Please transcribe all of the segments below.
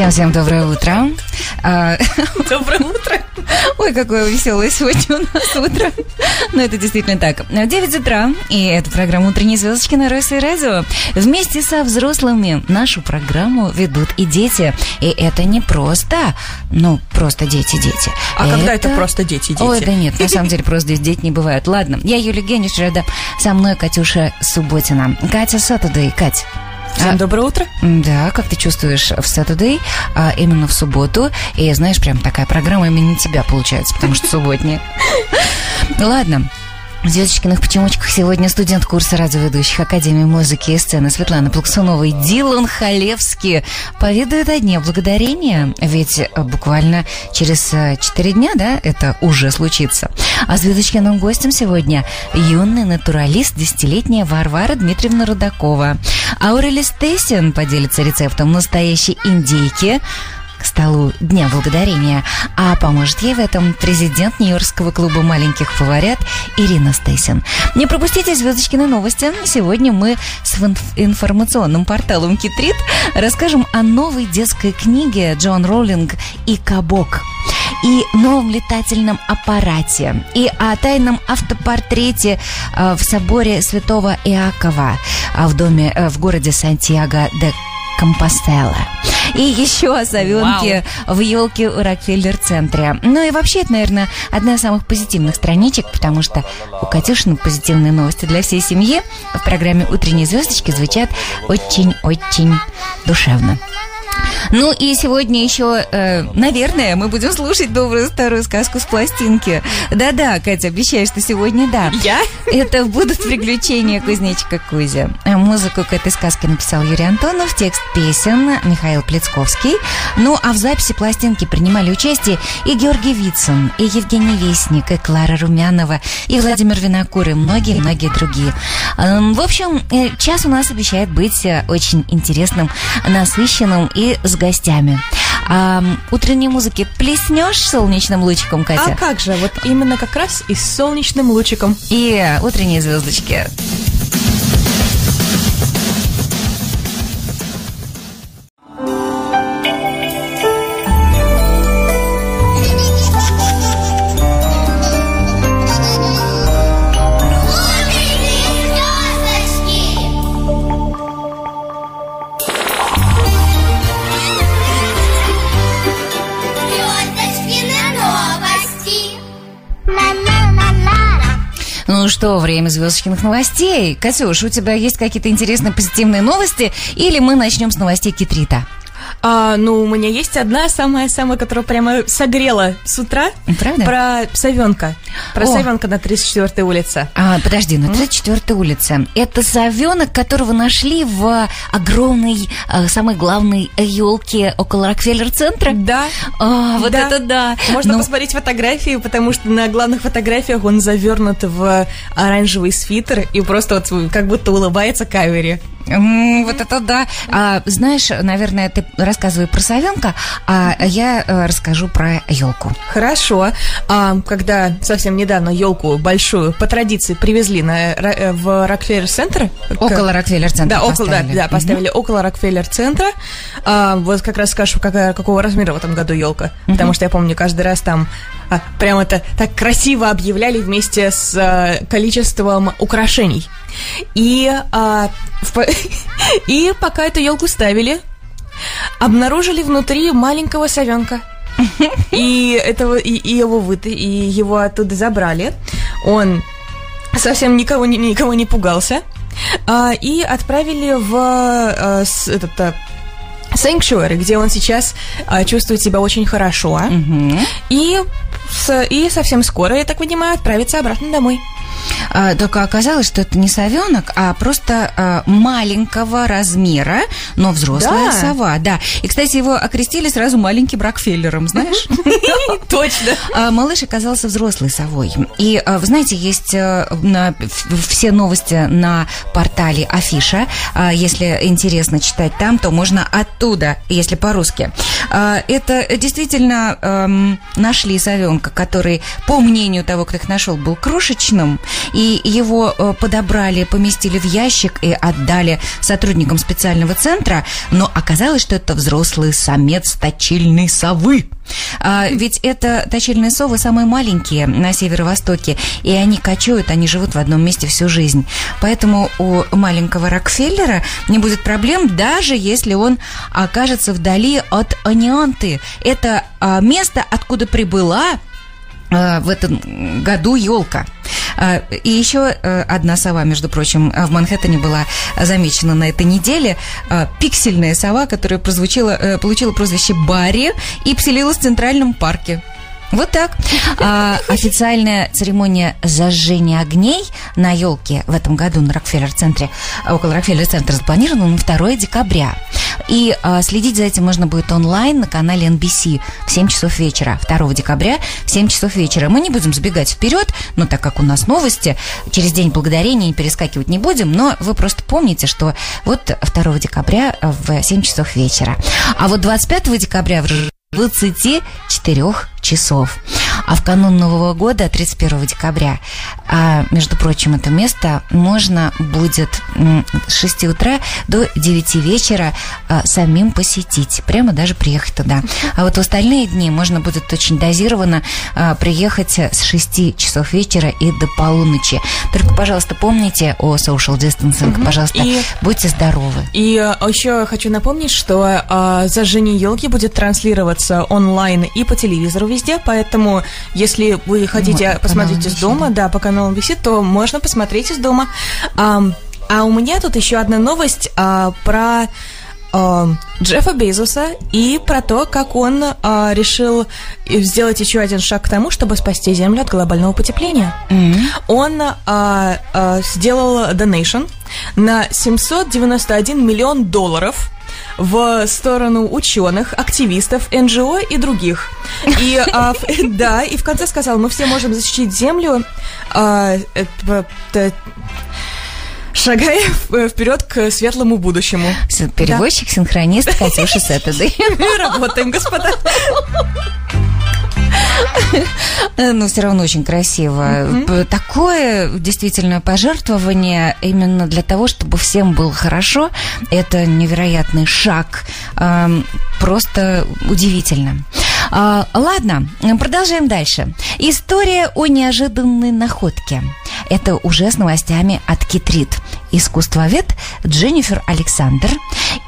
Всем-всем доброе утро. А, доброе утро. Ой, какое веселое сегодня у нас утро. Но это действительно так. 9 утра, и это программа «Утренние звездочки» на Ройсе Радио. Вместе со взрослыми нашу программу ведут и дети. И это не просто, ну, просто дети-дети. А это... когда это просто дети-дети? Ой, да нет, на самом деле просто здесь дети не бывают. Ладно, я Юлия Генич, рада со мной Катюша Субботина. Катя Сатудей. Кать, Всем а, доброе утро. Да, как ты чувствуешь в Saturday, а именно в субботу. И знаешь, прям такая программа именно тебя получается, потому что субботняя. Ладно, в «Звездочкиных почемучках» сегодня студент курса радиоведущих Академии музыки и сцены Светлана Плаксунова и Дилан Халевский поведают о Дне Благодарения, ведь э, буквально через э, четыре дня, да, это уже случится. А звездочкиным гостем сегодня юный натуралист, десятилетняя Варвара Дмитриевна Рудакова. Аурели Стейсин поделится рецептом настоящей индейки – к столу Дня Благодарения, а поможет ей в этом президент Нью-Йоркского клуба маленьких фаворят Ирина Стейсин. Не пропустите звездочки на новости. Сегодня мы с информационным порталом Китрит расскажем о новой детской книге Джон Роллинг и Кабок и новом летательном аппарате, и о тайном автопортрете э, в соборе святого Иакова э, в доме э, в городе Сантьяго де Компостела. И еще о совенке Вау. в елке у Рокфеллер-центре. Ну и вообще, это, наверное, одна из самых позитивных страничек, потому что у Катюшины позитивные новости для всей семьи в программе «Утренние звездочки» звучат очень-очень душевно. Ну и сегодня еще, э, наверное, мы будем слушать добрую старую сказку с пластинки. Да-да, Катя, обещаю, что сегодня да. Я? Это будут приключения кузнечика Кузи. А музыку к этой сказке написал Юрий Антонов, текст песен Михаил Плецковский. Ну а в записи пластинки принимали участие и Георгий Вицин, и Евгений Вестник, и Клара Румянова, и Владимир Винокур, и многие-многие другие. Эм, в общем, э, час у нас обещает быть э, очень интересным, насыщенным и с гостями. А, утренней музыки плеснешь солнечным лучиком, Катя? А как же, вот именно как раз и с солнечным лучиком. И утренние звездочки. Что, время звездочных новостей. Катюш, у тебя есть какие-то интересные позитивные новости? Или мы начнем с новостей Китрита? А, ну, у меня есть одна самая-самая, которая прямо согрела с утра. Правда? Про совенка. Про О. совенка на 34-й улице. А, подожди, на 34-й улице. Это совенок, которого нашли в огромной, э, самой главной елке около Рокфеллер-центра? Да. А, вот да. это да. Можно ну... посмотреть фотографии, потому что на главных фотографиях он завернут в оранжевый свитер и просто вот как будто улыбается Вот это да. А, знаешь, наверное, ты рассказывай про совенка, а я э, расскажу про елку. Хорошо. А, когда совсем недавно елку большую по традиции привезли на, э, в Рокфеллер-центр. Около Рокфеллер-центра Да, около, да, да, поставили около Рокфеллер-центра. А, вот как раз скажу, какая, какого размера в этом году елка. Потому что я помню, каждый раз там а, прям это так красиво объявляли вместе с а, количеством украшений. И, а, в, и пока эту елку ставили, обнаружили внутри маленького совенка. И этого и, и его вы, и его оттуда забрали. Он совсем никого никого не пугался. А, и отправили в а, с, этот а, Sanctuary, где он сейчас а, чувствует себя очень хорошо. Угу. И, с, и совсем скоро, я так понимаю, отправится обратно домой. А, только оказалось, что это не совенок, а просто а, маленького размера, но взрослая Да. сова. Да. И, кстати, его окрестили сразу маленьким Рокфеллером, знаешь? Точно. А, Малыш оказался взрослой совой. И, вы знаете, есть э, все новости на портале Афиша. Если интересно читать там, то можно оттуда, если по-русски. Это действительно эм, нашли совенка, который, по мнению того, кто их нашел, был крошечным. И его э, подобрали, поместили в ящик и отдали сотрудникам специального центра. Но оказалось, что это взрослый самец точильной совы. А, ведь это точильные совы самые маленькие на северо-востоке, и они кочуют, они живут в одном месте всю жизнь. Поэтому у маленького Рокфеллера не будет проблем, даже если он окажется вдали от Анианты. Это а, место, откуда прибыла в этом году елка. А, И еще э, одна сова, между прочим, в Манхэттене была замечена на этой неделе. Пиксельная сова, которая прозвучала, э, получила прозвище Барри и поселилась в Центральном парке. Вот так. А, официальная церемония зажжения огней на елке в этом году на Рокфеллер-центре, а, около Рокфеллер-центра запланирована на 2 декабря. И а, следить за этим можно будет онлайн на канале NBC в 7 часов вечера. 2 декабря в 7 часов вечера. Мы не будем забегать вперед, но так как у нас новости, через День Благодарения перескакивать не будем, но вы просто помните, что вот 2 декабря в 7 часов вечера. А вот 25 декабря в 24 часов. А в канун Нового года, 31 декабря, а, между прочим, это место можно будет с 6 утра до 9 вечера а, самим посетить. Прямо даже приехать туда. А вот в остальные дни можно будет очень дозированно а, приехать с 6 часов вечера и до полуночи. Только, пожалуйста, помните о social distancing. Пожалуйста, И- будьте здоровы. И э, еще хочу напомнить, что э, зажжение елки будет транслироваться онлайн и по телевизору везде, поэтому если вы хотите М, по посмотреть из VC, дома, да, по каналам висит, то можно посмотреть из дома. Ам, а у меня тут еще одна новость а, про а, Джеффа Безоса и про то, как он а, решил сделать еще один шаг к тому, чтобы спасти Землю от глобального потепления. Он а, а, сделал donation на 791 миллион долларов в сторону ученых, активистов, НГО и других. И а, в- да, и в конце сказал, мы все можем защитить Землю, а, э, шагая в- вперед к светлому будущему. Переводчик, синхронист Катюша Сэттедэй. Работаем, господа. Э, Ну, все равно очень красиво. П- Такое действительно пожертвование именно для того, чтобы всем было хорошо. Это невероятный шаг. Просто удивительно. А, Ладно, продолжаем дальше. История о неожиданной находке. Это уже с новостями от Китрит. Искусствовед Дженнифер Александр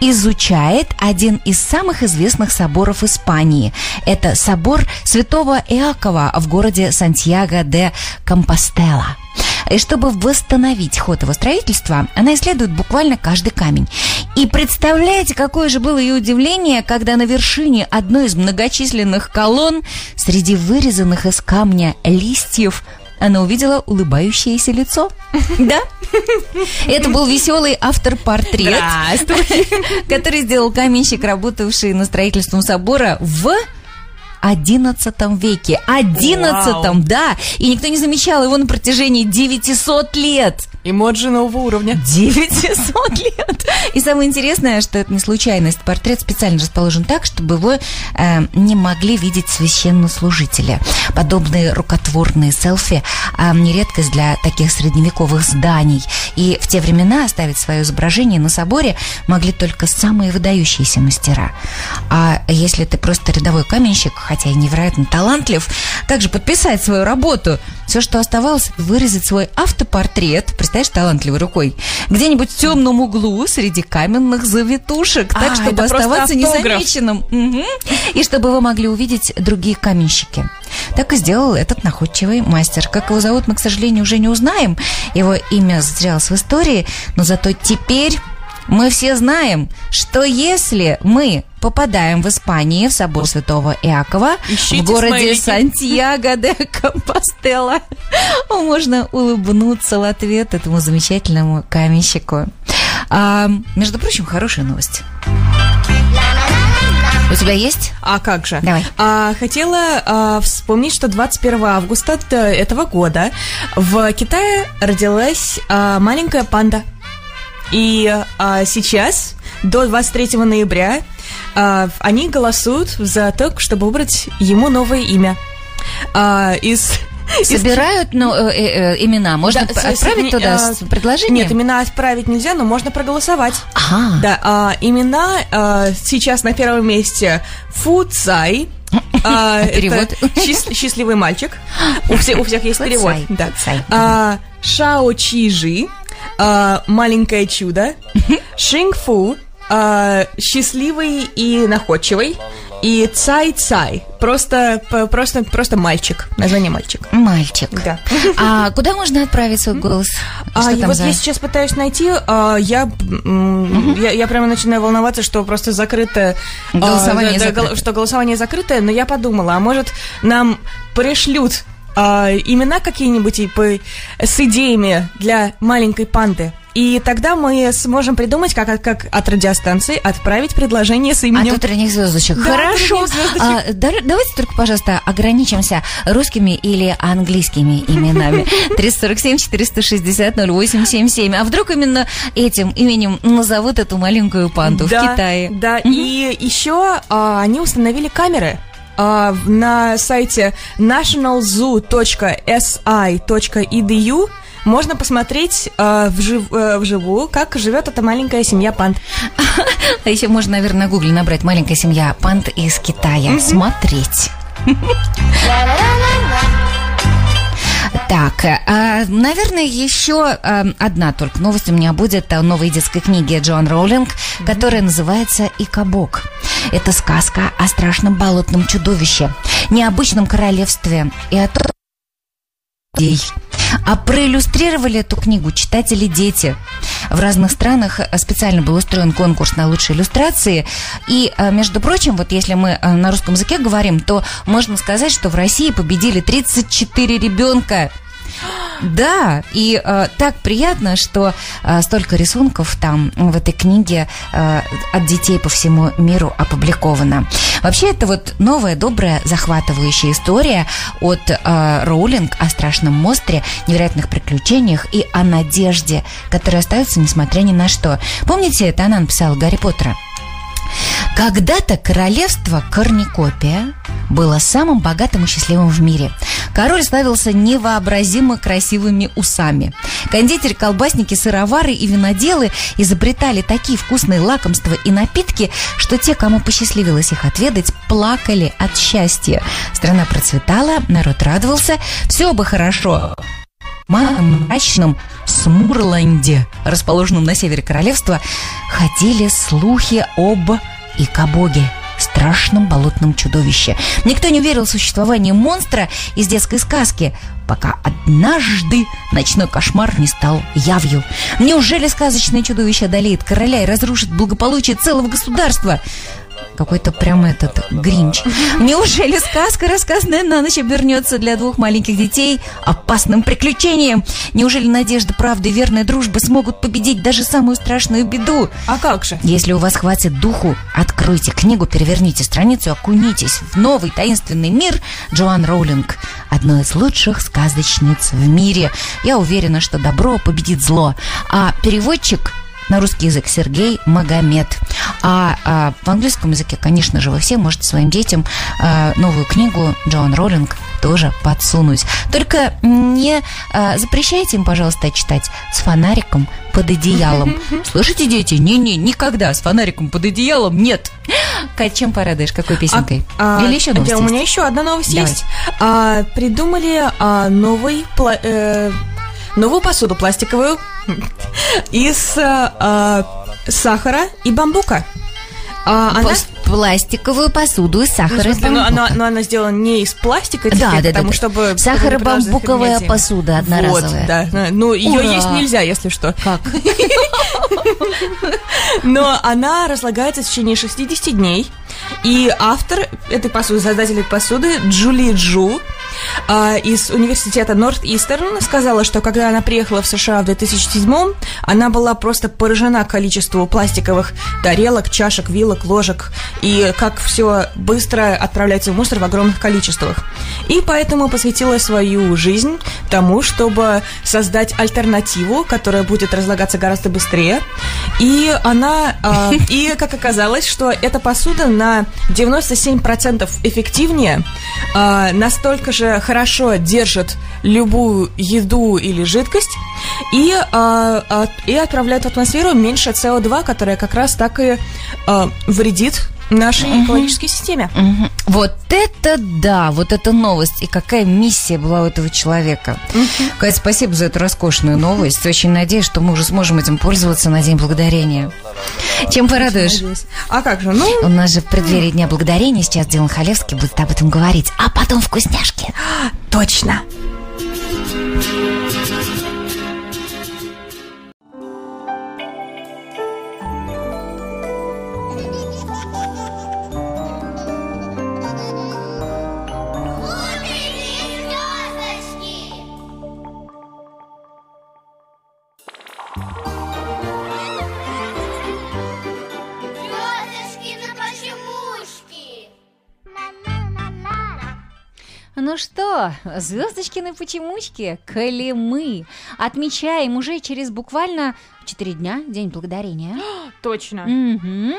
изучает один из самых известных соборов Испании. Это собор Святого Иакова в городе Сантьяго де Компостела. И чтобы восстановить ход его строительства, она исследует буквально каждый камень. И представляете, какое же было ее удивление, когда на вершине одной из многочисленных колонн среди вырезанных из камня листьев она увидела улыбающееся лицо. Да? Это был веселый автор-портрет, который сделал каменщик, работавший на строительством собора в XI веке. XI, да. И никто не замечал его на протяжении 900 лет. Эмоджи нового уровня. 900 лет. И самое интересное, что это не случайность. Портрет специально расположен так, чтобы его э, не могли видеть священнослужители. Подобные рукотворные селфи э, не редкость для таких средневековых зданий. И в те времена оставить свое изображение на соборе могли только самые выдающиеся мастера. А если ты просто рядовой каменщик, хотя и невероятно талантлив, как же подписать свою работу? Все, что оставалось, вырезать свой автопортрет, представляешь, талантливой рукой, где-нибудь в темном углу среди каменных завитушек, так, А, чтобы это просто оставаться незамеченным. Мгм. И чтобы его могли увидеть другие каменщики. Так и сделал этот находчивый мастер. Как его зовут, мы, к сожалению, уже не узнаем. Его имя затерялось в истории, но зато теперь мы все знаем, что если мы попадаем в Испании, в собор Святого Иакова, Ищите в городе смайлики. Сантьяго де Компостела, можно улыбнуться в ответ этому замечательному каменщику. А, между прочим, хорошая новость. У тебя есть? А как же? Давай. А, хотела а, вспомнить, что 21 августа этого года в Китае родилась а, маленькая панда. И а, сейчас, до 23 ноября, а, они голосуют за то, чтобы выбрать ему новое имя. А, из... Собирают ну, э, э, э, имена. Можно Да, п- с- с- отправить туда а, с предложением? Нет, имена отправить нельзя, но можно проголосовать. Ага. Да, а, имена а, сейчас на первом месте Фу Цай. А, Перевод. счаст- счастливый мальчик. У всех, у всех есть Фу перевод. Цай, Да. Фу Цай. А, Шао Чи Жи. А, Маленькое чудо. Шинг Фу. а, Счастливый и находчивый. И Цай Цай. Просто, просто, просто мальчик. Название мальчик. Мальчик. Да. А куда можно отправить свой голос? А, Что и там вот за- я сейчас пытаюсь найти, а, я, м, я, я прямо начинаю волноваться, что просто закрыто... а, Голосование да, да, закрыто. что голосование закрытое, но я подумала, а может нам пришлют а, имена какие-нибудь и по- с идеями для маленькой панды? И тогда мы сможем придумать, как, от- как от радиостанции отправить предложение с А именем. тут тройных звездочек. Да, Хорошо. тройных звездочек. А, да- давайте только, пожалуйста, ограничимся русскими или английскими именами. 347 460 0877. А вдруг именно этим именем назовут эту маленькую панду да, в Китае? Да, и еще а, они установили камеры. А, на сайте nationalzoo.si.edu можно посмотреть а, вжив- э, вживую, как живет эта маленькая семья панд. А еще можно, наверное, на гугле набрать «Маленькая семья панд из Китая». Смотреть. Так, э, наверное, еще э, одна только новость у меня будет о новой детской книге Джоан Роулинг, которая называется «Икабок». Это сказка о страшном болотном чудовище, необычном королевстве и о том, людей. А проиллюстрировали эту книгу читатели-дети. В разных странах э, специально был устроен конкурс на лучшие иллюстрации. И, между прочим, вот если мы на русском языке говорим, то можно сказать, что в России победили 34 ребенка. Да, и э, так приятно, что э, столько рисунков там в этой книге э, от детей по всему миру опубликовано. Вообще, это вот новая, добрая, захватывающая история от э, Роулинг о страшном монстре, невероятных приключениях и о надежде, которая остается несмотря ни на что. Помните, это она написала Гарри Поттера? Когда-то королевство Корникопия было самым богатым и счастливым в мире. Король славился невообразимо красивыми усами. Кондитеры, колбасники, сыровары и виноделы изобретали такие вкусные лакомства и напитки, что те, кому посчастливилось их отведать, плакали от счастья. Страна процветала, народ радовался, все бы хорошо, мрачном Смурланде, расположенном на севере королевства, ходили слухи об Икабоге, страшном болотном чудовище. Никто не верил в существование монстра из детской сказки, пока однажды ночной кошмар не стал явью. Неужели сказочное чудовище одолеет короля и разрушит благополучие целого государства? Какой-то прям этот гринч. Неужели сказка, рассказанная на ночь, обернется для двух маленьких детей опасным приключением? Неужели надежда, правда и верная дружба смогут победить даже самую страшную беду? А как же? Если у вас хватит духу, откройте книгу, переверните страницу, окунитесь в новый таинственный мир Джоан Роулинг, одной из лучших сказочниц в мире. Я уверена, что добро победит зло. А переводчик на русский язык Сергей Магомед. А, а в английском языке, конечно же, вы все можете своим детям а, новую книгу Джоан Роллинг тоже подсунуть. Только не а, запрещайте им, пожалуйста, читать с фонариком под одеялом. Слышите, дети? Не-не, никогда с фонариком под одеялом нет. Кать, чем порадуешь? Какой песенкой? А, Или еще да, новость у меня есть? еще одна новость Давай. есть. А, придумали а, новый пла- э, новую посуду пластиковую из а, а, сахара и бамбука. А, она- пластиковую посуду из Ну, сахара и смысле, но, бамбука. она, но она сделана не из пластика, Да, теперь, да, потому да. чтобы... Сахаро-бамбуковая посуда одноразовая. Вот, да. Ну, ее Ура! есть нельзя, если что. Как? Но она разлагается в течение 60 дней. И автор этой посуды, создатель этой посуды, Джули Джу, а, из университета Норт-Истерн сказала, что когда она приехала в США в 2007 она была просто поражена количеству пластиковых тарелок, чашек, вилок, ложек и как все быстро отправляется в мусор в огромных количествах. И поэтому посвятила свою жизнь тому, чтобы создать альтернативу, которая будет разлагаться гораздо быстрее. И она, а, и как оказалось, что эта посуда на 97% эффективнее, а, настолько же хорошо держит любую еду или жидкость и, а, а, и отправляет в атмосферу меньше СО2, которая как раз так и а, вредит нашей экологической системе. Мгм. Вот это да, вот это новость. И какая миссия была у этого человека. Кать, спасибо за эту роскошную новость. Очень надеюсь, что мы уже сможем этим пользоваться на День Благодарения. Чем порадуешь? А как же? Ну, У нас же в преддверии Дня Благодарения сейчас Дилан Халевский будет об этом говорить, а потом вкусняшки. точно. Утренние Ну что, звездочкины почемучки, коли мы отмечаем уже через буквально 4 дня День Благодарения. Точно. Мгм.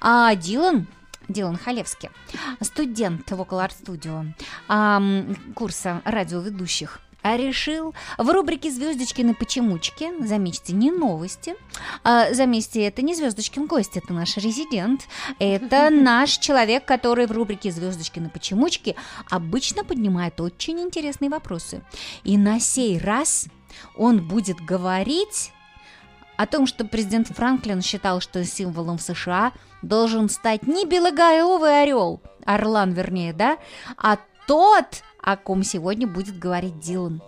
А Дилан, Дилан Халевский, студент Vocal Art Studio, ам, курса радиоведущих, решил в рубрике «Звездочкины почемучки», заметьте, не новости, а, заметьте, это не Звездочкин гость, это наш резидент, это наш человек, который в рубрике «Звездочкины почемучки» обычно поднимает очень интересные вопросы. И на сей раз он будет говорить о том, что президент Франклин считал, что символом США должен стать не белоголовый орел, орлан вернее, да, а тот, о ком сегодня будет говорить Дилан.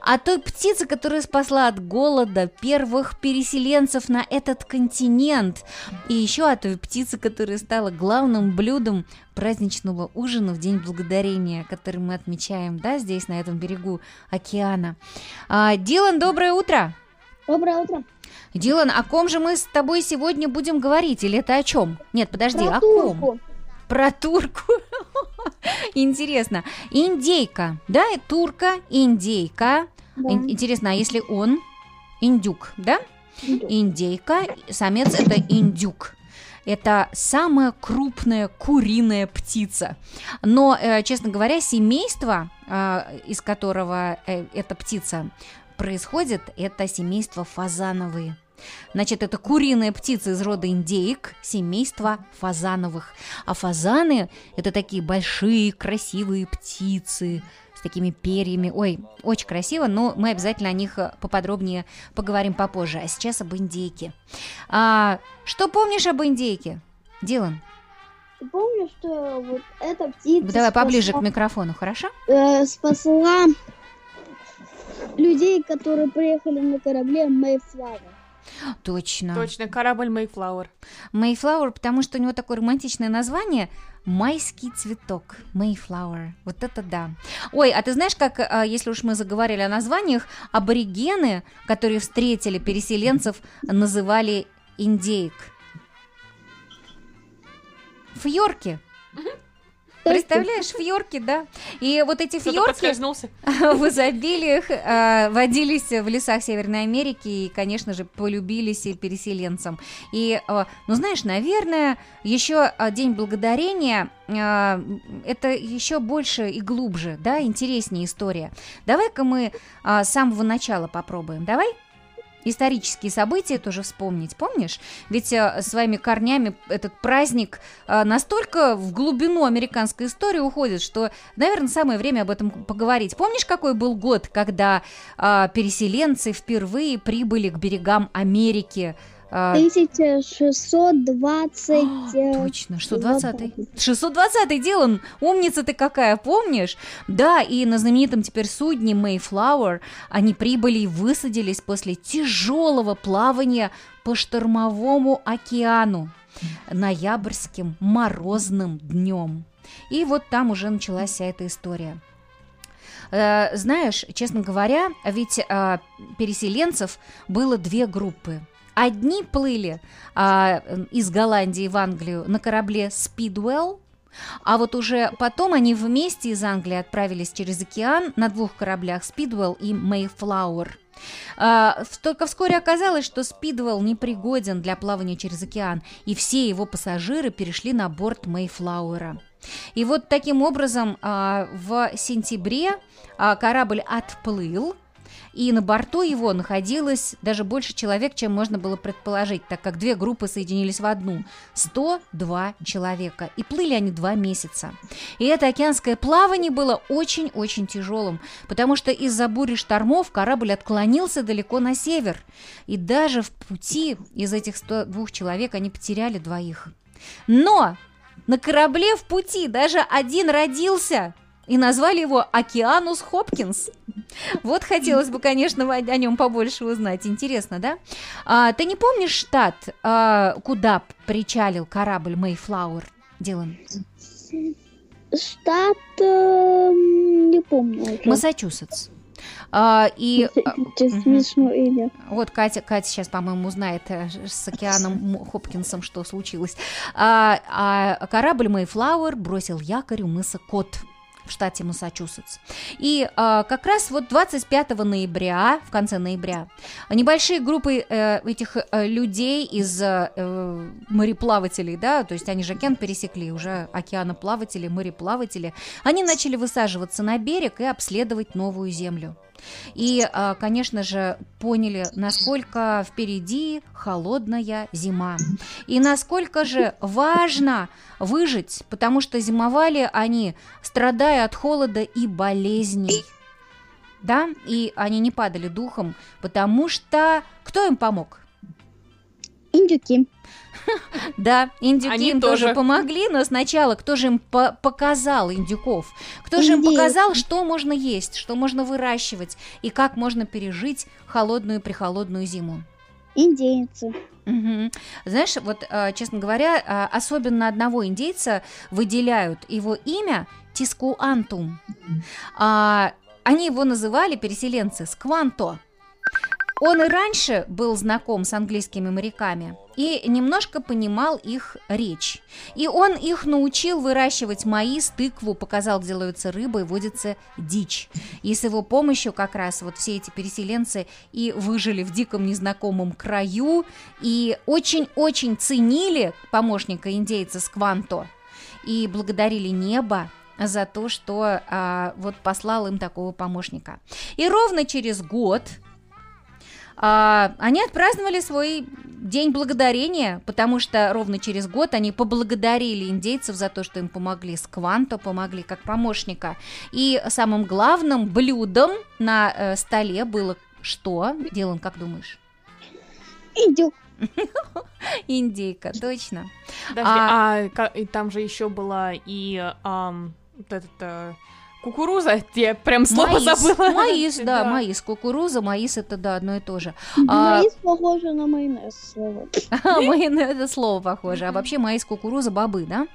О той птице, которая спасла от голода первых переселенцев на этот континент. И еще о той птице, которая стала главным блюдом праздничного ужина в День Благодарения, который мы отмечаем, да, здесь, на этом берегу океана. А, Дилан, доброе утро! Доброе утро. Дилан, о ком же мы с тобой сегодня будем говорить? Или это о чем? Нет, подожди, Про о ком? Про турку. Интересно. Индейка, да? Турка, индейка. Да. Интересно, а если он индюк, да? Индюк. Индейка, самец это индюк. Это самая крупная куриная птица. Но, э, честно говоря, семейство, э, из которого э, эта птица происходит, это семейство фазановые. Значит, это куриная птица из рода индейк, семейство фазановых. А фазаны – это такие большие, красивые птицы с такими перьями. Ой, очень красиво, но мы обязательно о них э, поподробнее поговорим попозже. А сейчас об индейке. А, что помнишь об индейке, Дилан? Помнишь, что вот эта птица Давай поближе к спасла, микрофону, хорошо? э, спасла людей, которые приехали на корабле Mayflower. Точно. Точно, корабль Mayflower. Mayflower, потому что у него такое романтичное название Майский цветок, Mayflower. Вот это да. Ой, а ты знаешь, как, а, если уж мы заговорили о названиях, аборигены, которые встретили переселенцев, называли индейк? Фьорки. Представляешь, фьорки, да? И вот эти фьорки в изобилиях э, водились в лесах Северной Америки и, конечно же, полюбились и переселенцам. И, э, ну, знаешь, наверное, еще День Благодарения э, это еще больше и глубже, да, интереснее история. Давай-ка мы с самого начала попробуем. Давай? Исторические события тоже вспомнить, помнишь? Ведь э, своими корнями этот праздник э, настолько в глубину американской истории уходит, что, наверное, самое время об этом поговорить. Помнишь, какой был год, когда э, переселенцы впервые прибыли к берегам Америки 1620... э, Точно, 620 620 Дилан, умница ты какая, помнишь? Да, и на знаменитом теперь судне Mayflower они прибыли и высадились после тяжелого плавания по штормовому океану ноябрьским морозным днем. И вот там уже началась вся эта история. Э, Знаешь, честно говоря, ведь э, переселенцев было две группы. Одни плыли а, из Голландии в Англию на корабле Speedwell, а вот уже потом они вместе из Англии отправились через океан на двух кораблях Speedwell и Mayflower. А, Только вскоре оказалось, что Speedwell непригоден для плавания через океан, и все его пассажиры перешли на борт Mayflower. И вот таким образом а, в сентябре а, корабль отплыл, и на борту его находилось даже больше человек, чем можно было предположить, так как две группы соединились в одну. 102 человека. И плыли они два месяца. И это океанское плавание было очень-очень тяжелым, потому что из-за бури штормов корабль отклонился далеко на север. И даже в пути из этих 102 человек они потеряли двоих. Но на корабле в пути даже один родился, и назвали его Океанус Хопкинс. Вот хотелось бы, конечно, о нем побольше узнать. Интересно, да? А, ты не помнишь штат, а, куда причалил корабль Mayflower, Дилан? Штат... э, не помню. Массачусетс. А, и а, смешное имя. Вот Катя, Катя сейчас, по-моему, узнает э, с океаном Хопкинсом, что случилось. А, а корабль Mayflower бросил якорь у мыса Кот в штате Массачусетс. И а, как раз вот 25 ноября, в конце ноября, небольшие группы э, этих э, людей из э, мореплавателей, да, то есть они же океан пересекли, уже океаноплаватели, мореплаватели, они начали высаживаться на берег и обследовать новую землю. И, а, конечно же, поняли, насколько впереди холодная зима. И насколько же важно выжить, потому что зимовали они, страдая от холода и болезней. Да, и они не падали духом, потому что кто им помог? Индюки. Да, индюки тоже. помогли, но сначала кто же им по- показал индюков? Кто же им показал, что можно есть, что можно выращивать и как можно пережить холодную прихолодную зиму? Индейцы. Мгм. Знаешь, вот, э, честно говоря, э, особенно одного индейца выделяют его имя Тискуантум. А, Они его называли, переселенцы, Скванто. Он и раньше был знаком с английскими моряками и немножко понимал их речь. И он их научил выращивать маис, тыкву, показал, где ловится рыба и водится дичь. И с его помощью как раз вот все эти переселенцы и выжили в диком незнакомом краю, и очень-очень ценили помощника индейца Скванто и благодарили небо за то, что а, вот послал им такого помощника. И ровно через год а, они отпраздновали свой день благодарения, потому что ровно через год они поблагодарили индейцев за то, что им помогли с Кванто, помогли как помощника. И самым главным блюдом на э, столе было что? Дилан, как думаешь? Индюк. Индейка, точно. Подожди, а, и там же еще была и ам, вот этот э, кукуруза, я прям слово маис, забыла. маис, да, маис, кукуруза, маис это да, одно и то же. А, Маис похоже на майонез слово. Майонез это слово похоже, а вообще маис, кукуруза, бобы, да?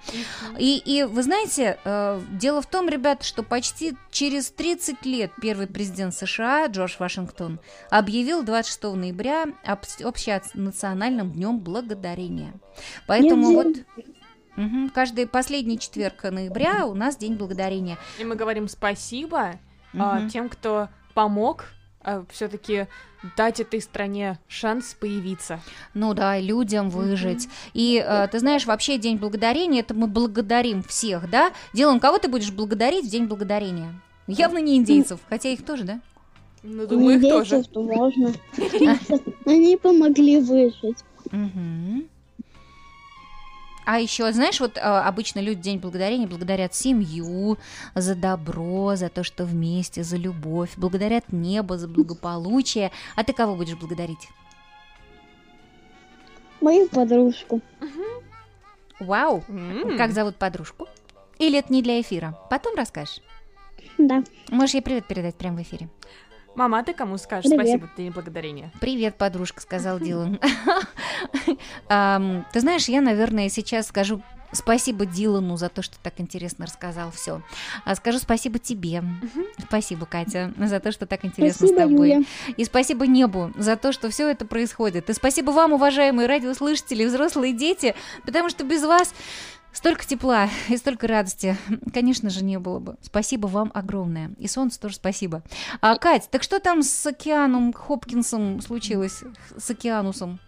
И, и вы знаете, э, дело в том, ребята, что почти через 30 лет первый президент США Джордж Вашингтон объявил 26 ноября об- общенациональным днем благодарения. Поэтому Нет, вот мгм, каждый последний четверг ноября у нас день благодарения. И мы говорим спасибо а, Мгм. тем, кто помог все-таки дать этой стране шанс появиться. Ну да, людям выжить. И э, ты знаешь, вообще День благодарения, это мы благодарим всех, да? Дилан, кого ты будешь благодарить в День благодарения? Явно не индейцев, хотя их тоже, да? Ну, думаю, их тоже. Можно. Они помогли выжить. А еще, знаешь, вот э, обычно люди в День благодарения благодарят семью за добро, за то, что вместе, за любовь, благодарят небо за благополучие. А ты кого будешь благодарить? Мою подружку. Вау! М. Как зовут подружку? Или это не для эфира? Потом расскажешь. Да. Можешь ей привет передать прямо в эфире. Мама, а ты кому скажешь Привет. спасибо в день благодарения? Привет, подружка, сказал Дилан. Ты знаешь, я, наверное, сейчас скажу спасибо Дилану за то, что так интересно рассказал все. Скажу спасибо тебе. Спасибо, Катя, за то, что так интересно Спасибо, с тобой. Юля. И спасибо небу за то, что все это происходит. И спасибо вам, уважаемые радиослушатели, взрослые дети, потому что без вас столько тепла и столько радости, конечно же, не было бы. Спасибо вам огромное. И солнце тоже спасибо. А, Кать, так что там с океаном Хопкинсом случилось? С океанусом?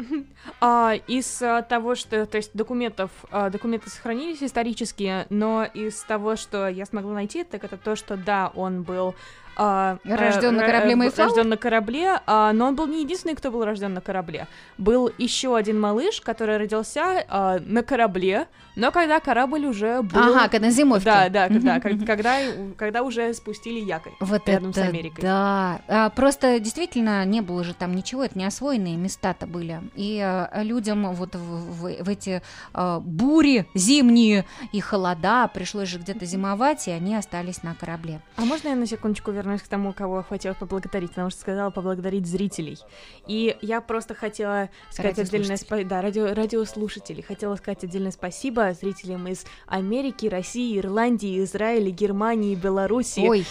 А, из а, того, что, то есть документов, а, документы сохранились исторические, но из того, что я смогла найти, так это то, что да, он был а, Рождён на э, корабле э, Мэйфлауэр? Рожден на корабле, а, но он был не единственный, кто был рожден на корабле. Был еще один малыш, который родился а, на корабле, но когда корабль уже был... Ага, когда на зимовке. Да, да, когда, когда, когда, когда уже спустили якорь Вот рядом это с Америкой. да. А, просто действительно не было же там ничего, это не освоенные места-то были. И а, людям вот в, в- в эти а, бури зимние и холода пришлось же где-то зимовать, и они остались на корабле. А можно я на секундочку вернусь к тому, кого хотела поблагодарить, потому что сказала поблагодарить зрителей. И я просто хотела сказать отдельное спасибо, да, радио, радиослушателей. Хотела сказать отдельное спасибо зрителям из Америки, России, Ирландии, Израиля, Германии, Беларуси. Ой,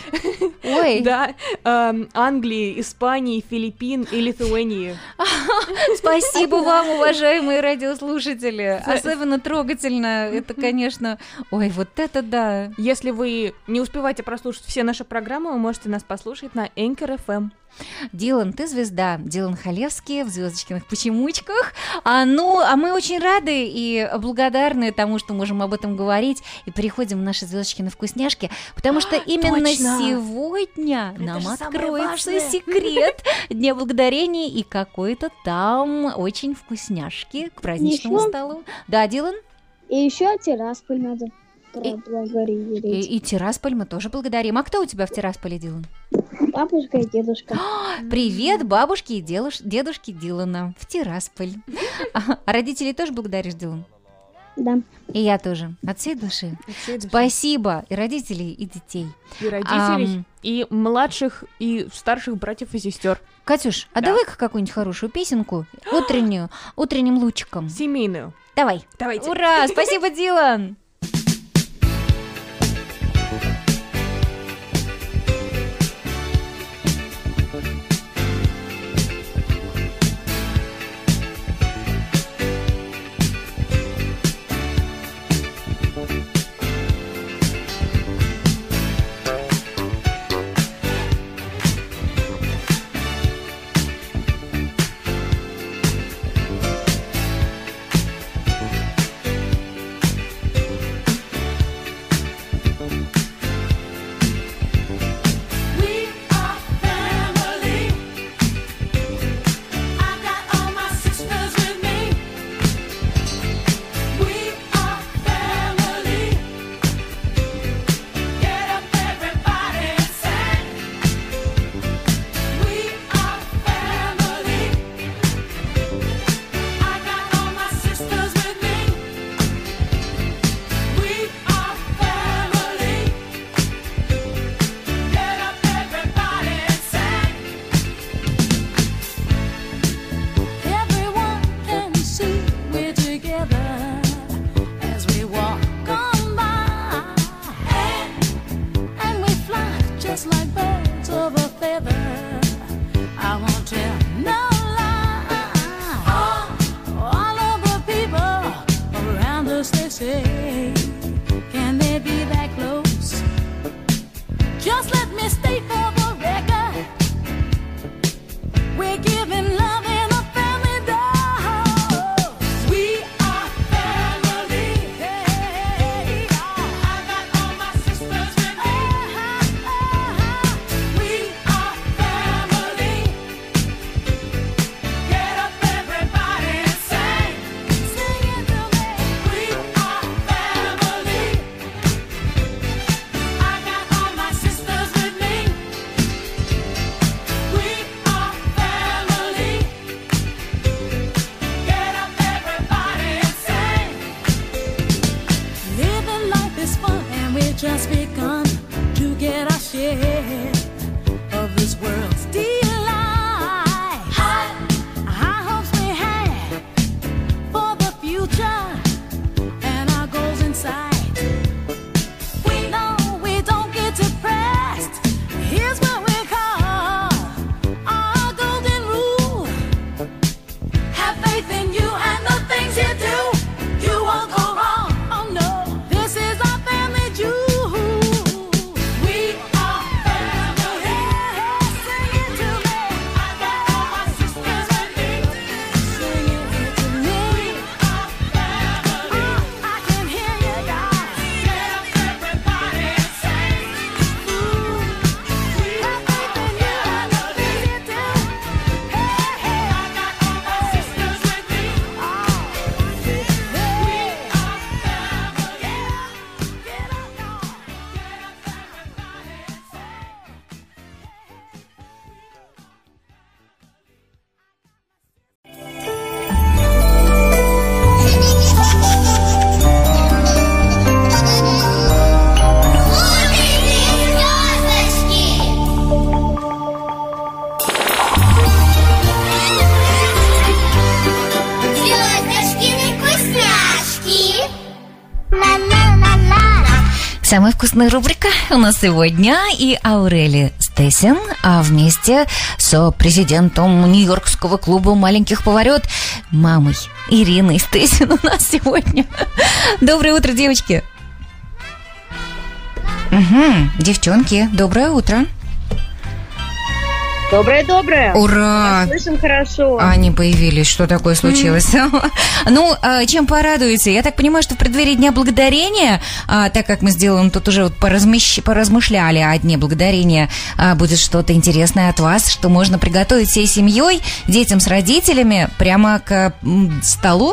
ой, Да, эм, Англии, Испании, Филиппин и Литвании. спасибо вам, уважаемые радиослушатели. Особенно трогательно, это, конечно, ой, вот это да. Если вы не успеваете прослушать все наши программы, вы можете нас послушать на Anchor FM. Дилан, ты звезда. Дилан Халевский в «Звездочкиных почемучках». А, ну, а мы очень рады и благодарны тому, что можем об этом говорить. И переходим в наши «Звездочкины вкусняшки», потому что именно точно. сегодня нам же самое откроется секрет Дня Благодарения и какой-то там очень вкусняшки к праздничному столу. Да, Дилан? И еще Тирасполь надо И-. И, и Тирасполь мы тоже благодарим. А кто у тебя в Тирасполе, Дилан? Бабушка и дедушка. Привет, бабушке и делуш- дедушке Дилана в Тирасполь. А родителей тоже благодаришь, Дилан? Да. И я тоже. От всей души. Спасибо. Спасибо и родителей, и детей. И родителей, Ам. и младших, и старших братьев и сестер. Катюш, а Да. давай-ка какую-нибудь хорошую песенку, утреннюю, утренним лучиком. Семейную. Давай. Давайте. Ура! Спасибо, Дилан! Самая вкусная рубрика у нас сегодня и Аурели Стесин, а вместе с президентом Нью-Йоркского клуба маленьких поварет мамой Ириной Стесин у нас сегодня. Доброе утро, девочки. Угу, девчонки, доброе утро. Доброе-доброе. Ура! Слышим хорошо. Они появились, что такое случилось? Ну, а, чем порадуете? Я так понимаю, что в преддверии Дня Благодарения, а, так как мы сделаем тут уже вот поразмещ- поразмышляли о Дне Благодарения, а, будет что-то интересное от вас, что можно приготовить всей семьей, детям с родителями, прямо к столу?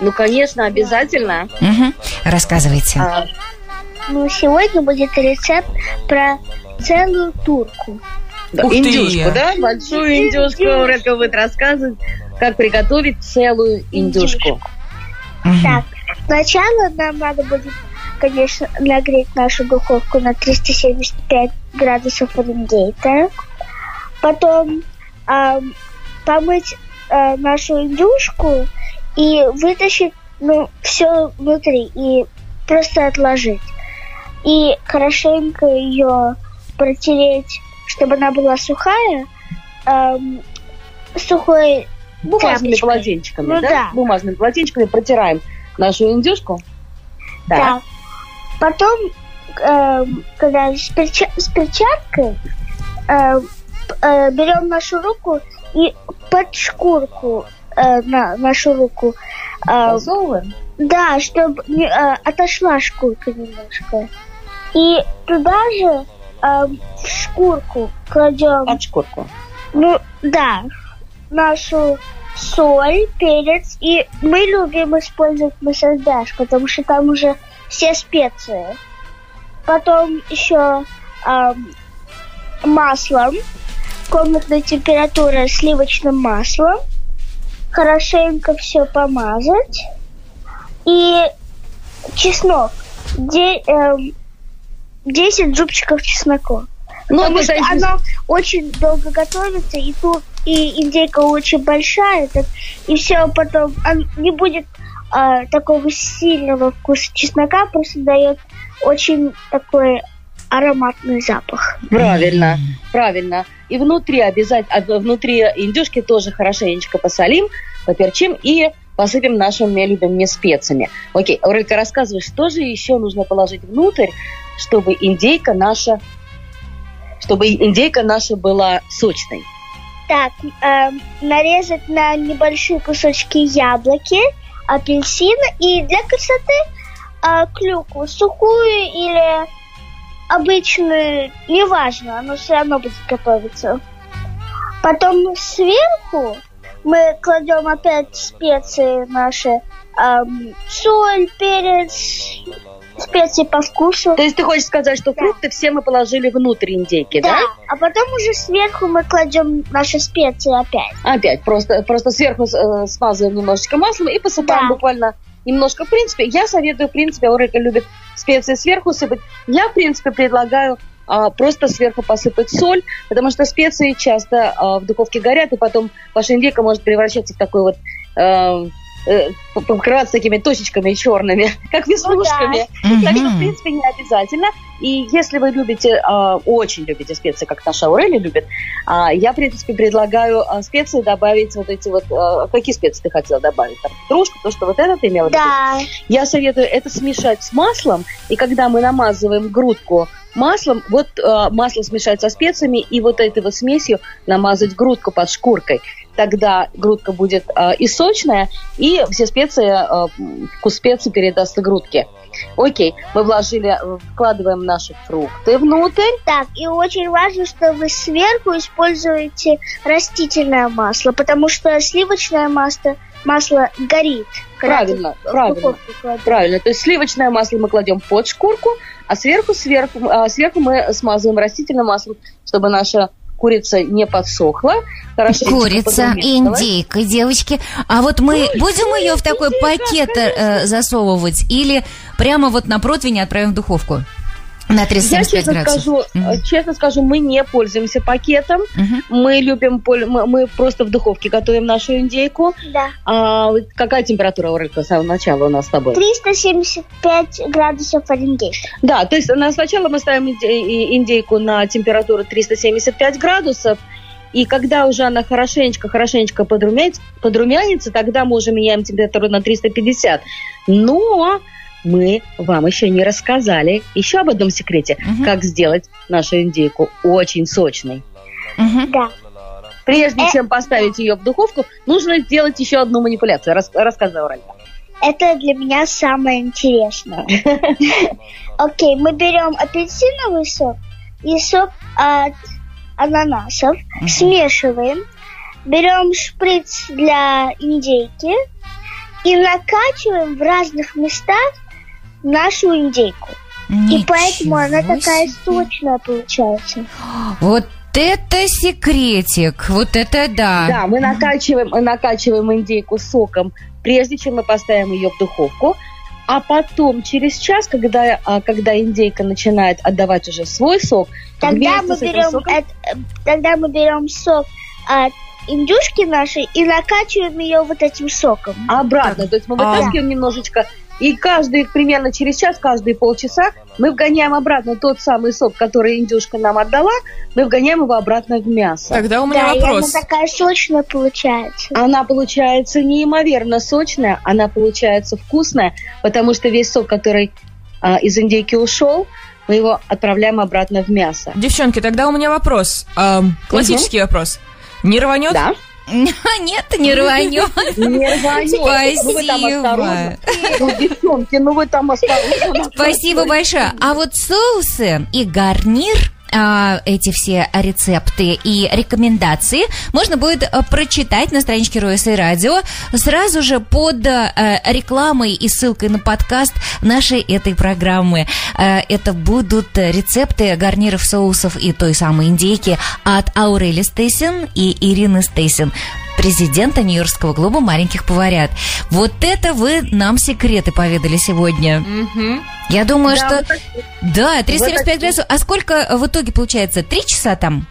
Ну, конечно, обязательно. Мгм. Рассказывайте. А, Ну, сегодня будет рецепт про целую турку. Да, Ух ты! индюшку, да? Большую индюшку. Редка будет рассказывать, как приготовить целую индюшку. Так, сначала нам надо будет, конечно, нагреть нашу духовку на 375 градусов Фаренгейта. Потом ам, помыть а, нашу индюшку и вытащить ну, все внутри и просто отложить. И хорошенько ее протереть, чтобы она была сухая, ам, сухой Бумажными тряпочкой. полотенчиками, Ну да? да. Бумажными полотенчиками протираем нашу индюшку. Да. Потом, эм, когда с, перча- с перчаткой, эм, п- э, берем нашу руку и под шкурку э, на нашу руку, э, Засовываем. да, чтобы отошла шкурка немножко. И туда же эм, в шкурку кладем, Под шкурку. ну да, нашу соль, перец. И мы любим использовать масаждаш, потому что там уже все специи. Потом еще ам, маслом, комнатной температуры сливочным маслом. Хорошенько все помазать. И чеснок. Де- эм, 10 зубчиков чеснока. Ну, Потому что оно очень долго готовится, и тут и индейка очень большая, так- и все потом он не будет а, такого сильного вкуса чеснока, просто дает очень такой ароматный запах. Правильно, правильно. И внутри обязательно, внутри индюшки тоже хорошенечко посолим, поперчим и посыпем нашими любимыми специями. Окей, Аурелька, рассказывай, что же еще нужно положить внутрь, чтобы индейка наша, чтобы индейка наша была сочной? Так, эм, нарезать на небольшие кусочки яблоки, апельсин и для красоты э, клюкву, сухую или обычную, неважно, оно все равно будет готовиться. Потом сверху мы кладем опять специи наши, эм, соль, перец, специи по вкусу. То есть ты хочешь сказать, что Да. фрукты все мы положили внутрь индейки, да? Да, а потом уже сверху мы кладем наши специи опять. Опять, просто, просто сверху э, смазываем немножечко маслом и посыпаем Да. буквально немножко, в принципе, я советую, в принципе, Аурека любит специи сверху сыпать. Я, в принципе, предлагаю а, просто сверху посыпать соль, потому что специи часто а, в духовке горят, и потом ваша индейка может превращаться в такой вот э, э, покрываться такими точечками черными, как веснушками. Так что, в принципе, не обязательно. И если вы любите, а, очень любите специи, как наша Аурели любит, а, я, в принципе, предлагаю а, специи добавить вот эти вот... Какие специи ты хотела добавить? Там, петрушку, то, что вот это ты имела в виду? Да. Я советую это смешать с маслом, и когда мы намазываем грудку маслом, вот э, масло смешать со специями и вот этой вот смесью намазать грудку под шкуркой. Тогда грудка будет э, и сочная, и все специи, э, вкус специй передаст и грудке. Окей, мы вложили, э, вкладываем наши фрукты внутрь. Так, и очень важно, что вы сверху используете растительное масло, потому что сливочное масло, масло горит. Правильно, правильно. Правильно, то есть сливочное масло мы кладем под шкурку, а сверху, сверху, а сверху мы смазываем растительным маслом, чтобы наша курица не подсохла. хорошенечко Курица, индейка, девочки. А вот мы будем ее в такой пакет э, засовывать или прямо вот на противне отправим в духовку? На Я 375 честно градусов. скажу, э, честно скажу, мы не пользуемся пакетом. Мгм. Мы любим, мы, мы просто в духовке готовим нашу индейку. Да. А, вот какая температура Уралька с самого начала у нас с тобой? 375 градусов Фаренгейта. Да, то есть на- сначала мы ставим индейку на температуру 375 градусов, и когда уже она хорошенечко-хорошенечко подрумянится, подрумянится, тогда мы уже меняем температуру на 350. Но мы вам еще не рассказали еще об одном секрете, Мгм. как сделать нашу индейку очень сочной. Мгм. Да. Прежде Э, чем поставить ее в духовку, нужно сделать еще одну манипуляцию. Рас- рассказывай, Уралька. Это для меня самое интересное. Окей, мы берем апельсиновый сок и сок от ананасов, смешиваем, берем шприц для индейки и накачиваем в разных местах нашу индейку. И поэтому она Ничего такая себе. сочная получается. Вот это секретик, вот это да. Да, мы накачиваем, мы накачиваем индейку соком, прежде чем мы поставим ее в духовку. А потом, через час, когда, а, когда индейка начинает отдавать уже свой сок, Тогда вместе мы берем, соком- э, тогда мы берем сок от индюшки нашей и накачиваем ее вот этим соком. обратно. То есть мы А. вытаскиваем немножечко, и каждый, примерно через час, каждые полчаса мы вгоняем обратно тот самый сок, который индюшка нам отдала, мы вгоняем его обратно в мясо. Тогда у меня да, вопрос. она такая сочная получается. Она получается неимоверно сочная, она получается вкусная, потому что весь сок, который а, из индейки ушел, мы его отправляем обратно в мясо. Девчонки, тогда у меня вопрос. Ам, классический вопрос. Не рванет? Да? Нет, не рванет. Не рванет. Ну Спасибо. Ну, девчонки, ну вы там осторожно. Спасибо большое. А вот соусы и гарнир а, эти все рецепты и рекомендации можно будет э, прочитать на страничке Ройса и Радио сразу же под э, рекламой и ссылкой на подкаст нашей этой программы. Э, Это будут рецепты гарниров, соусов и той самой индейки от Аурели Стейсен и Ирины Стейсен президента Нью-Йоркского клуба маленьких поварят. Вот это вы нам секреты поведали сегодня. Я думаю, Да, что... вот Да, 375 Вот градусов. А сколько в итоге получается? Три часа там?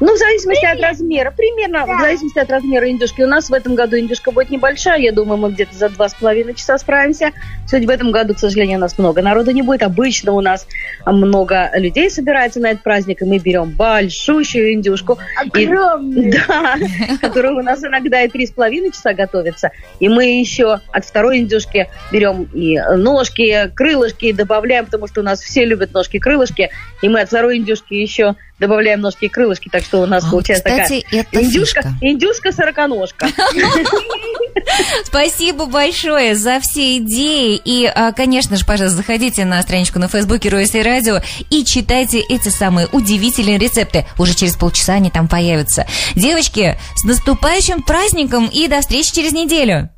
Ну, в зависимости от размера. Примерно, в зависимости от размера индюшки. У нас в этом году индюшка будет небольшая. Я думаю, мы где-то за два с половиной часа справимся. Сегодня в этом году, к сожалению, у нас много народу не будет. Обычно у нас много людей собирается на этот праздник, и мы берем большущую индюшку. И- Огромная. Да, которая у нас иногда и три с половиной часа готовится. И мы еще от второй индюшки берем и ножки, крылышки и добавляем, потому что у нас все любят ножки и крылышки. И мы от второй индюшки еще добавляем ножки и крылышки. Так что у нас А, получается кстати, такая это индюшка, фишка. индюшка сороконожка. Спасибо большое за все идеи. И, а, конечно же, пожалуйста, заходите на страничку на Фейсбуке Ройса и Радио и читайте эти самые удивительные рецепты. Уже через полчаса они там появятся. Девочки, с наступающим праздником и до встречи через неделю.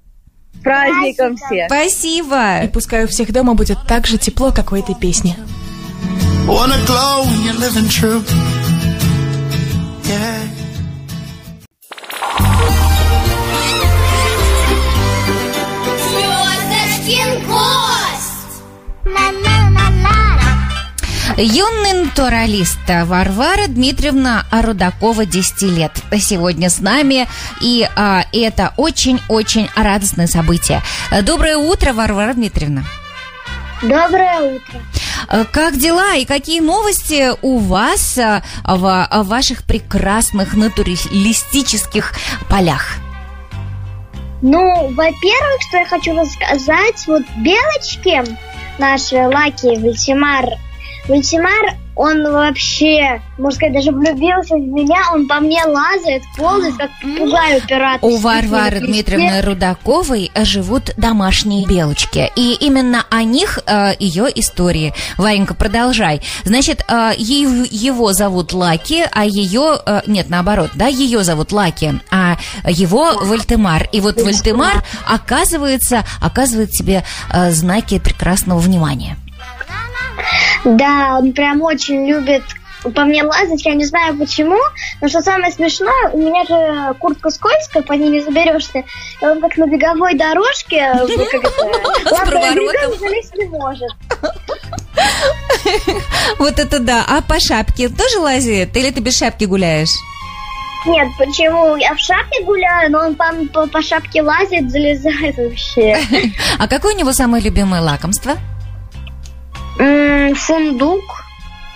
Праздником всех! Спасибо. И пускай у всех дома будет так же тепло, как в этой песне. Wanna glow when you're living true. Yeah. Юный натуралист Варвара Дмитриевна Рудакова 10 лет сегодня с нами, и а, это очень-очень радостное событие. Доброе утро, Варвара Дмитриевна. Доброе утро. Э, Как дела и какие новости у вас а, в а, ваших прекрасных натуралистических полях? Ну, во-первых, что я хочу рассказать, вот белочки наши, Лаки, Вальтимар, Вальтимар, он вообще, можно сказать, даже влюбился в меня, он по мне лазает полностью, как попугай упираться. У Варвары Дмитриевны Рудаковой живут домашние белочки. И именно о них э, ее истории. Варенька, продолжай. Значит, э, е- его зовут Лаки, а ее... э, нет, наоборот, да, ее зовут Лаки, а его Вальтемар. И вот Вальтемар, оказывается, оказывает себе э, знаки прекрасного внимания. Да, он прям очень любит по мне лазать, я не знаю почему, но что самое смешное, у меня же куртка скользкая, по ней не заберешься, и он как на беговой дорожке, э, как это, залезть не может. Вот это да. А по шапке тоже лазит? Или ты без шапки гуляешь? Нет, почему? Я в шапке гуляю, но он по, по, по шапке лазит, залезает вообще. А какое у него самое любимое лакомство? Фундук.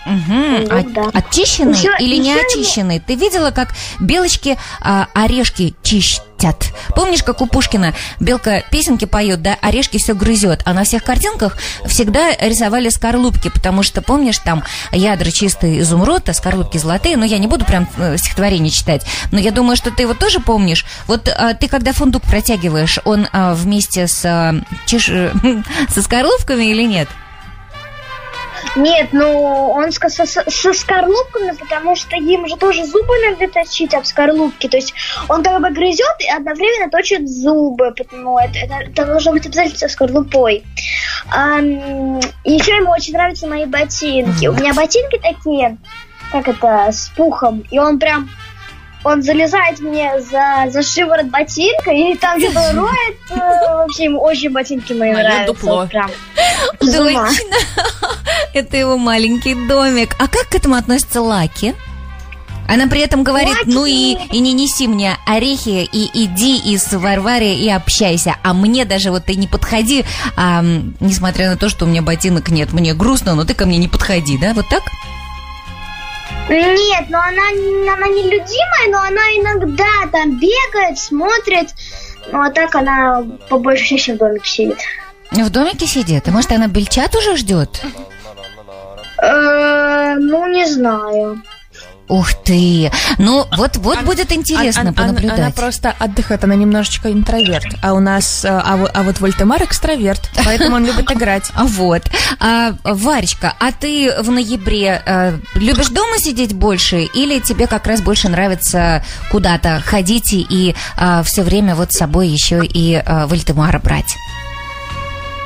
Мгм. Ну, А- да. Очищенный Ещё- или не очищенный? Ты видела, как белочки а, орешки чистят? Помнишь, как у Пушкина белка песенки поет, да, орешки все грызет, а на всех картинках всегда рисовали скорлупки, потому что, помнишь, там ядра чистые изумруд, а скорлупки золотые, но я не буду прям э, стихотворение читать, но я думаю, что ты его тоже помнишь. Вот а, ты, когда фундук протягиваешь, он а, вместе с, а, чеш- со скорлупками или нет? Нет, ну он с- со, со- скорлупками, потому что им же тоже зубы надо точить об скорлупки. То есть он как бы грызет и одновременно точит зубы. Потому это, это, это должно быть обязательно со скорлупой. Ам, еще ему очень нравятся мои ботинки. У меня ботинки такие, как это, с пухом. И он прям он залезает мне за, за шиворот ботинка и там что-то роет. э, Вообще ему очень ботинки мои Моё нравятся. дупло. Прям. Точно. Это его маленький домик. А как к этому относится Лаки? Она при этом говорит, Лаки- ну и, и не неси мне орехи, и иди из Варваре и общайся. А мне даже вот ты не подходи, а, несмотря на то, что у меня ботинок нет, мне грустно, но ты ко мне не подходи, да? Вот так? Нет, но она, она не любимая, но она иногда там бегает, смотрит. Ну, а так она по большей части в домике сидит. В домике сидит. И может она бельчат уже ждет? Э, ну, не знаю. Ух ты! Ну, вот, вот будет интересно ан- понаблюдать. Она просто отдыхает, она немножечко интроверт. А у нас, э, а, а вот Вольтемар экстраверт, поэтому он любит играть. А Вот. А, Варечка, а ты в ноябре э, любишь дома сидеть больше или тебе как раз больше нравится куда-то ходить и, и все время вот с собой еще и э, Вальтемара брать?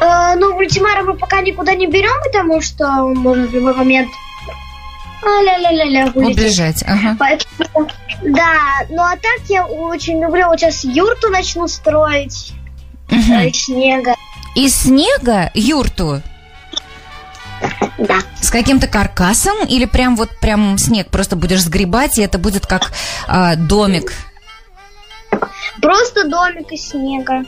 Э, ну, Ультимара мы пока никуда не берем, потому что он может в любой момент а-ля-ля-ля-ля улететь. Убежать, ага. Поэтому, да, ну а так я очень люблю, вот сейчас юрту начну строить, э, из снега. Из снега юрту Да. с каким-то каркасом или прям вот прям снег просто будешь сгребать, и это будет как а, домик? Просто домик из снега.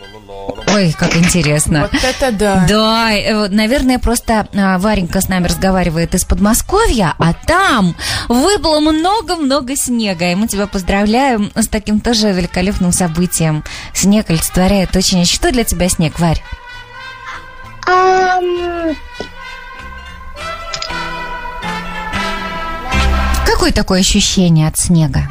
Ой, как интересно. Вот это да. Да, э, вот, наверное, просто а, Варенька с нами разговаривает из Подмосковья, а там выпало много-много снега. И мы тебя поздравляем с таким тоже великолепным событием. Снег олицетворяет очень... Что для тебя снег, Варь? Ам, Какое такое ощущение от снега?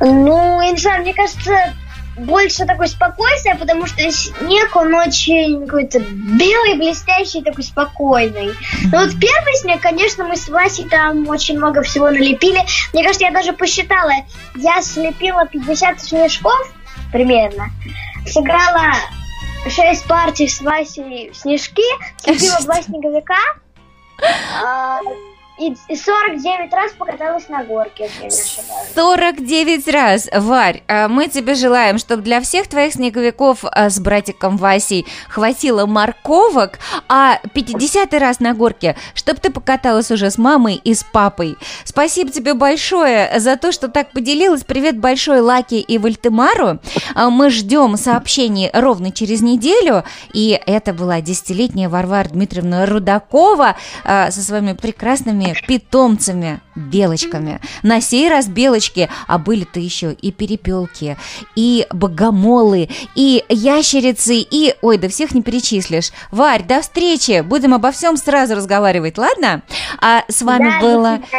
Ну, я не знаю, мне кажется, больше такой спокойствие, потому что снег, он очень какой-то белый, блестящий, такой спокойный. Но вот первый снег, конечно, мы с Васей там очень много всего налепили. Мне кажется, я даже посчитала, я слепила 50 снежков примерно, сыграла 6 партий с Васей в снежки, слепила два снеговика, а, и, и 49 раз покаталась на горке, если я не ошибаюсь. 49 раз, Варь, а мы тебе желаем, чтобы для всех твоих снеговиков а, с братиком Васей хватило морковок, а 50 раз на горке, чтобы ты покаталась уже с мамой и с папой. Спасибо тебе большое за то, что так поделилась. Привет большой Лаки и Вальтемару. А, Мы ждем сообщений ровно через неделю. И это была десятилетняя Варвара Дмитриевна Рудакова со своими прекрасными питомцами, белочками. На сей раз белочки, а были-то еще и перепелки, и богомолы, и ящерицы, и... Ой, да всех не перечислишь. Варь, до встречи! Будем обо всем сразу разговаривать, ладно? А с вами Да,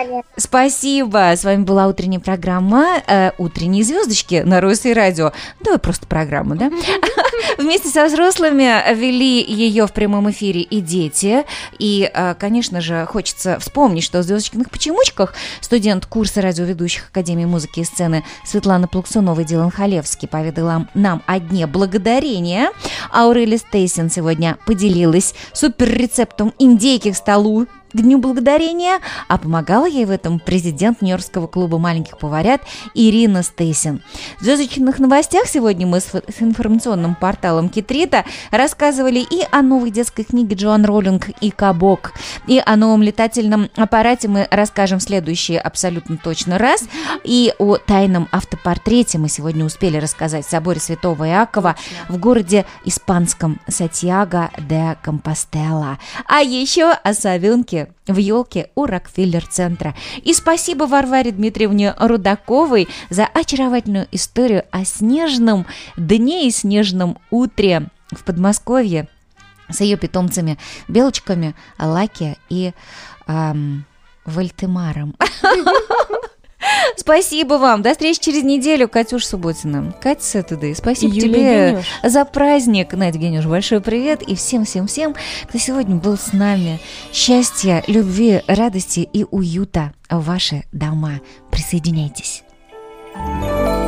свидания. Спасибо. С вами была утренняя программа э, «Утренние звездочки» на Руси Радио. Давай просто программу, да? Вместе со взрослыми вели ее в прямом эфире и дети. И, э, конечно же, хочется вспомнить, что в «Звездочкиных почемучках» студент курса радиоведущих Академии музыки и сцены Светлана Плуксунова и Дилан Халевский поведала нам о дне благодарения. Аурели Стейсин сегодня поделилась суперрецептом индейки к столу Дню Благодарения, а помогала ей в этом президент Нью-Йоркского клуба маленьких поварят Ирина Стейсин. В звездочных новостях сегодня мы с, информационным порталом Китрита рассказывали и о новой детской книге Джоан Роллинг и Кабок, и о новом летательном аппарате мы расскажем в следующий абсолютно точно раз, и о тайном автопортрете мы сегодня успели рассказать в соборе Святого Иакова в городе испанском Сантьяго де Компостела. А еще о в елке у Рокфеллер-центра. И спасибо Варваре Дмитриевне Рудаковой за очаровательную историю о снежном дне и снежном утре в Подмосковье с ее питомцами, белочками, Лаки и ам, Вальтемаром. Спасибо вам. До встречи через неделю, Катюш Субботина. Катя Сатудей, спасибо Юлия тебе Генюш. за праздник. Надя Генюш, большой привет. И всем-всем-всем, кто сегодня был с нами. Счастья, любви, радости и уюта в ваши дома. Присоединяйтесь. Thank